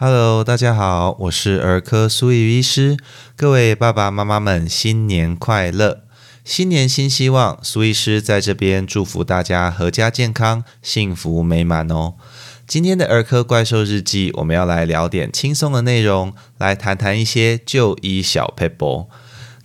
Hello，大家好，我是儿科苏玉医师。各位爸爸妈妈们，新年快乐！新年新希望，苏医师在这边祝福大家阖家健康、幸福美满哦。今天的儿科怪兽日记，我们要来聊点轻松的内容，来谈谈一些就医小 paper。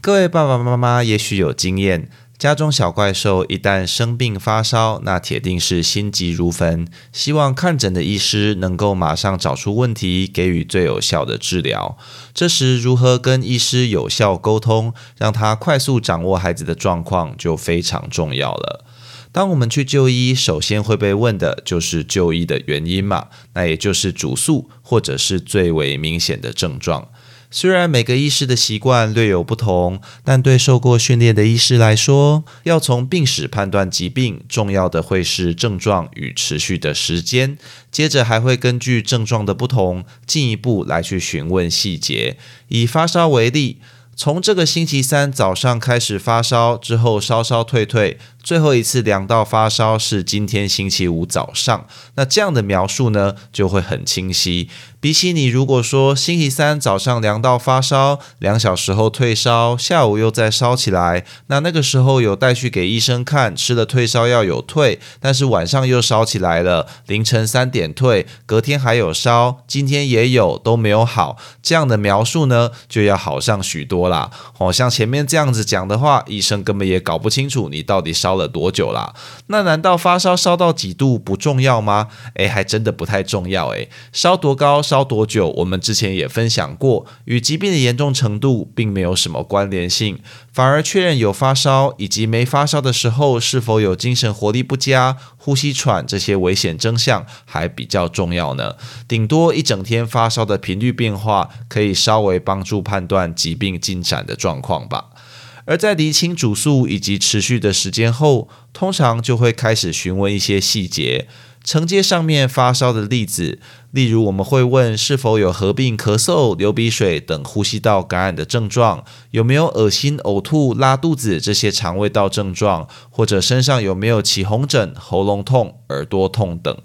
各位爸爸妈妈也许有经验。家中小怪兽一旦生病发烧，那铁定是心急如焚，希望看诊的医师能够马上找出问题，给予最有效的治疗。这时，如何跟医师有效沟通，让他快速掌握孩子的状况，就非常重要了。当我们去就医，首先会被问的就是就医的原因嘛，那也就是主诉或者是最为明显的症状。虽然每个医师的习惯略有不同，但对受过训练的医师来说，要从病史判断疾病，重要的会是症状与持续的时间。接着还会根据症状的不同，进一步来去询问细节。以发烧为例。从这个星期三早上开始发烧，之后稍稍退退，最后一次量到发烧是今天星期五早上。那这样的描述呢，就会很清晰。比起你如果说星期三早上量到发烧，两小时后退烧，下午又再烧起来，那那个时候有带去给医生看，吃了退烧药有退，但是晚上又烧起来了，凌晨三点退，隔天还有烧，今天也有，都没有好。这样的描述呢，就要好上许多。啦，哦，像前面这样子讲的话，医生根本也搞不清楚你到底烧烧了多久啦。那难道发烧烧到几度不重要吗？诶，还真的不太重要。诶，烧多高、烧多久，我们之前也分享过，与疾病的严重程度并没有什么关联性。反而确认有发烧以及没发烧的时候，是否有精神活力不佳、呼吸喘这些危险征象，还比较重要呢。顶多一整天发烧的频率变化，可以稍微帮助判断疾病进展的状况吧。而在厘清主诉以及持续的时间后，通常就会开始询问一些细节。承接上面发烧的例子，例如我们会问是否有合并咳嗽、流鼻水等呼吸道感染的症状，有没有恶心、呕吐、拉肚子这些肠胃道症状，或者身上有没有起红疹、喉咙痛、耳朵痛等。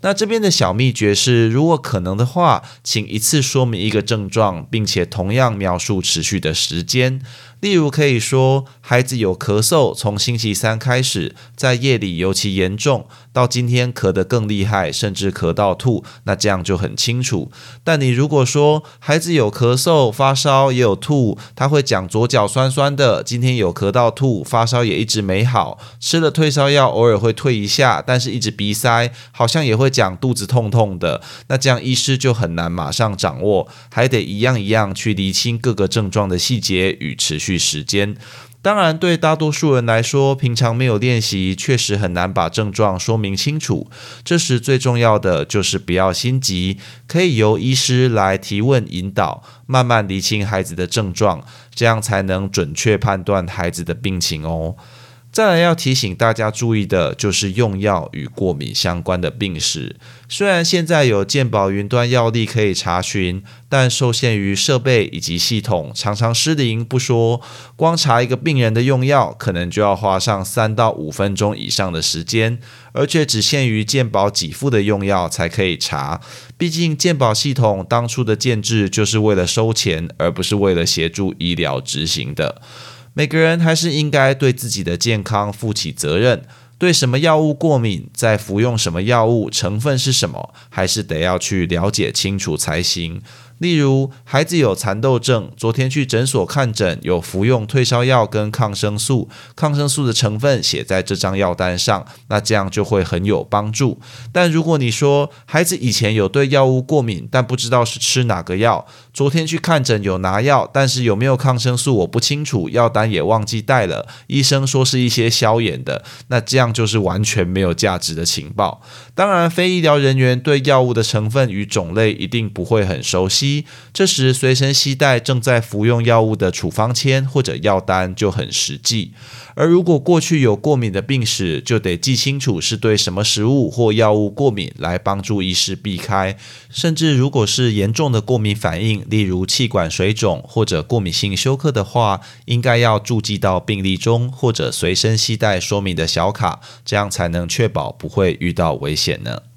那这边的小秘诀是，如果可能的话，请一次说明一个症状，并且同样描述持续的时间。例如，可以说孩子有咳嗽，从星期三开始，在夜里尤其严重，到今天咳得更厉害，甚至咳到吐，那这样就很清楚。但你如果说孩子有咳嗽、发烧，也有吐，他会讲左脚酸酸的，今天有咳到吐，发烧也一直没好，吃了退烧药偶尔会退一下，但是一直鼻塞，好像也会讲肚子痛痛的，那这样医师就很难马上掌握，还得一样一样去厘清各个症状的细节与持续。时间，当然对大多数人来说，平常没有练习，确实很难把症状说明清楚。这时最重要的就是不要心急，可以由医师来提问引导，慢慢理清孩子的症状，这样才能准确判断孩子的病情哦。再来要提醒大家注意的，就是用药与过敏相关的病史。虽然现在有健保云端药历可以查询，但受限于设备以及系统，常常失灵不说，光查一个病人的用药，可能就要花上三到五分钟以上的时间，而且只限于健保给付的用药才可以查。毕竟健保系统当初的建制就是为了收钱，而不是为了协助医疗执行的。每个人还是应该对自己的健康负起责任。对什么药物过敏，在服用什么药物，成分是什么，还是得要去了解清楚才行。例如，孩子有蚕豆症，昨天去诊所看诊，有服用退烧药跟抗生素，抗生素的成分写在这张药单上，那这样就会很有帮助。但如果你说孩子以前有对药物过敏，但不知道是吃哪个药，昨天去看诊有拿药，但是有没有抗生素我不清楚，药单也忘记带了，医生说是一些消炎的，那这样就是完全没有价值的情报。当然，非医疗人员对药物的成分与种类一定不会很熟悉。这时随身携带正在服用药物的处方签或者药单就很实际。而如果过去有过敏的病史，就得记清楚是对什么食物或药物过敏，来帮助医师避开。甚至如果是严重的过敏反应，例如气管水肿或者过敏性休克的话，应该要注记到病历中，或者随身携带说明的小卡，这样才能确保不会遇到危险呢。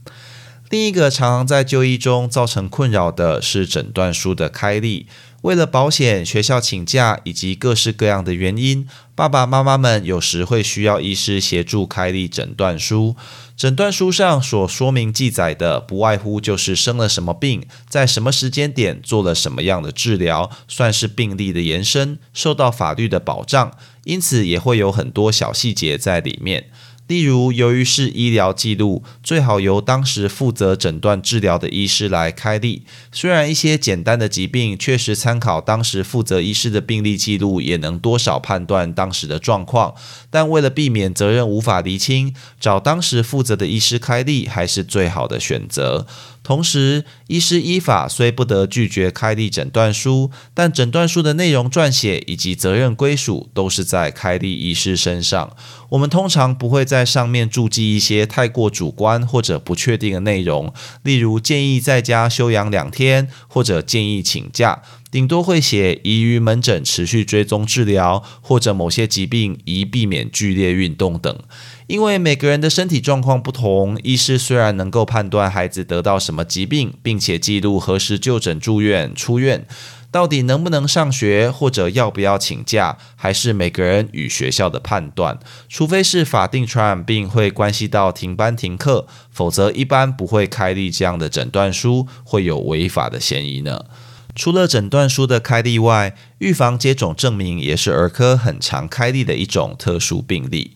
另一个常常在就医中造成困扰的是诊断书的开立。为了保险、学校请假以及各式各样的原因，爸爸妈妈们有时会需要医师协助开立诊断书。诊断书上所说明记载的，不外乎就是生了什么病，在什么时间点做了什么样的治疗，算是病例的延伸，受到法律的保障。因此，也会有很多小细节在里面。例如，由于是医疗记录，最好由当时负责诊断治疗的医师来开立。虽然一些简单的疾病，确实参考当时负责医师的病历记录，也能多少判断当时的状况。但为了避免责任无法厘清，找当时负责的医师开立还是最好的选择。同时，医师依法虽不得拒绝开立诊断书，但诊断书的内容撰写以及责任归属都是在开立医师身上。我们通常不会在上面注记一些太过主观或者不确定的内容，例如建议在家休养两天，或者建议请假。顶多会写宜于门诊持续追踪治疗，或者某些疾病宜避免剧烈运动等。因为每个人的身体状况不同，医师虽然能够判断孩子得到什么疾病，并且记录何时就诊、住院、出院，到底能不能上学或者要不要请假，还是每个人与学校的判断。除非是法定传染病会关系到停班停课，否则一般不会开立这样的诊断书，会有违法的嫌疑呢。除了诊断书的开立外，预防接种证明也是儿科很常开立的一种特殊病例。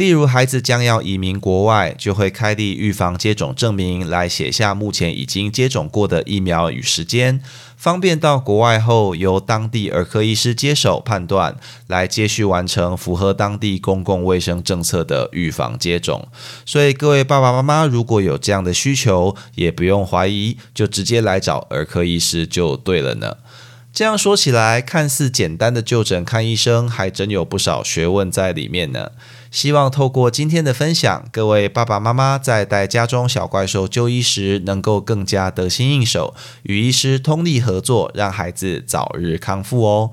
例如，孩子将要移民国外，就会开立预防接种证明，来写下目前已经接种过的疫苗与时间，方便到国外后由当地儿科医师接手判断，来接续完成符合当地公共卫生政策的预防接种。所以，各位爸爸妈妈如果有这样的需求，也不用怀疑，就直接来找儿科医师就对了呢。这样说起来，看似简单的就诊看医生，还真有不少学问在里面呢。希望透过今天的分享，各位爸爸妈妈在带家中小怪兽就医时，能够更加得心应手，与医师通力合作，让孩子早日康复哦。